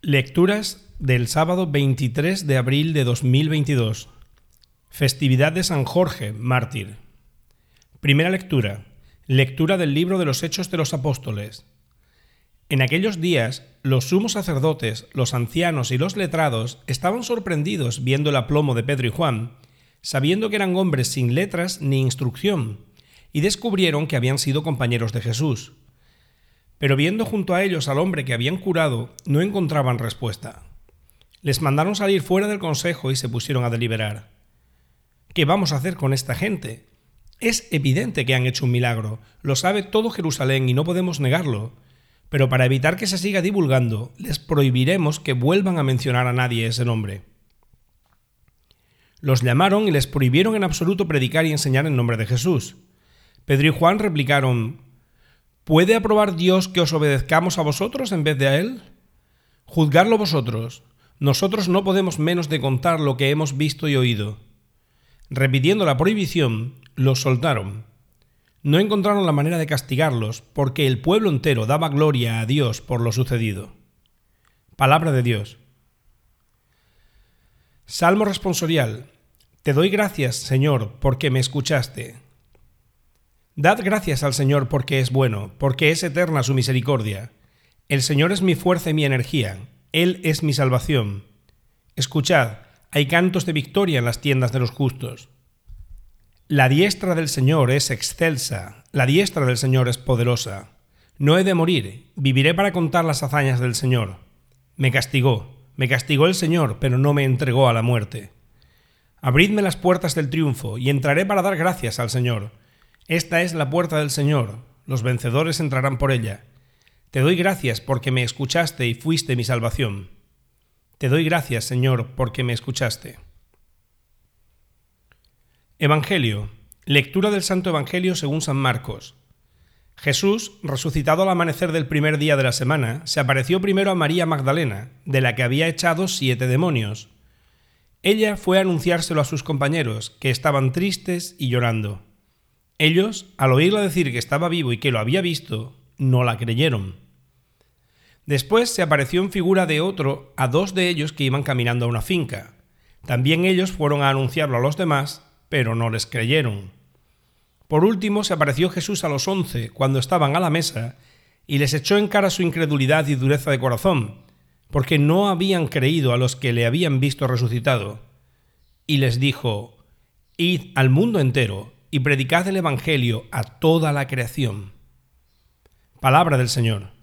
Lecturas del sábado 23 de abril de 2022. Festividad de San Jorge, mártir. Primera lectura. Lectura del libro de los Hechos de los Apóstoles. En aquellos días, los sumos sacerdotes, los ancianos y los letrados estaban sorprendidos viendo el aplomo de Pedro y Juan, sabiendo que eran hombres sin letras ni instrucción, y descubrieron que habían sido compañeros de Jesús. Pero viendo junto a ellos al hombre que habían curado, no encontraban respuesta. Les mandaron salir fuera del consejo y se pusieron a deliberar. ¿Qué vamos a hacer con esta gente? Es evidente que han hecho un milagro, lo sabe todo Jerusalén y no podemos negarlo. Pero para evitar que se siga divulgando, les prohibiremos que vuelvan a mencionar a nadie ese nombre. Los llamaron y les prohibieron en absoluto predicar y enseñar en nombre de Jesús. Pedro y Juan replicaron, ¿Puede aprobar Dios que os obedezcamos a vosotros en vez de a Él? Juzgarlo vosotros. Nosotros no podemos menos de contar lo que hemos visto y oído. Repitiendo la prohibición, los soltaron. No encontraron la manera de castigarlos, porque el pueblo entero daba gloria a Dios por lo sucedido. Palabra de Dios. Salmo responsorial. Te doy gracias, Señor, porque me escuchaste. Dad gracias al Señor porque es bueno, porque es eterna su misericordia. El Señor es mi fuerza y mi energía, Él es mi salvación. Escuchad, hay cantos de victoria en las tiendas de los justos. La diestra del Señor es excelsa, la diestra del Señor es poderosa. No he de morir, viviré para contar las hazañas del Señor. Me castigó, me castigó el Señor, pero no me entregó a la muerte. Abridme las puertas del triunfo, y entraré para dar gracias al Señor esta es la puerta del Señor, los vencedores entrarán por ella. Te doy gracias porque me escuchaste y fuiste mi salvación. Te doy gracias, Señor, porque me escuchaste. Evangelio. Lectura del Santo Evangelio según San Marcos. Jesús, resucitado al amanecer del primer día de la semana, se apareció primero a María Magdalena, de la que había echado siete demonios. Ella fue a anunciárselo a sus compañeros, que estaban tristes y llorando. Ellos, al oírla decir que estaba vivo y que lo había visto, no la creyeron. Después se apareció en figura de otro a dos de ellos que iban caminando a una finca. También ellos fueron a anunciarlo a los demás, pero no les creyeron. Por último se apareció Jesús a los once cuando estaban a la mesa y les echó en cara su incredulidad y dureza de corazón, porque no habían creído a los que le habían visto resucitado. Y les dijo, Id al mundo entero y predicad el Evangelio a toda la creación. Palabra del Señor.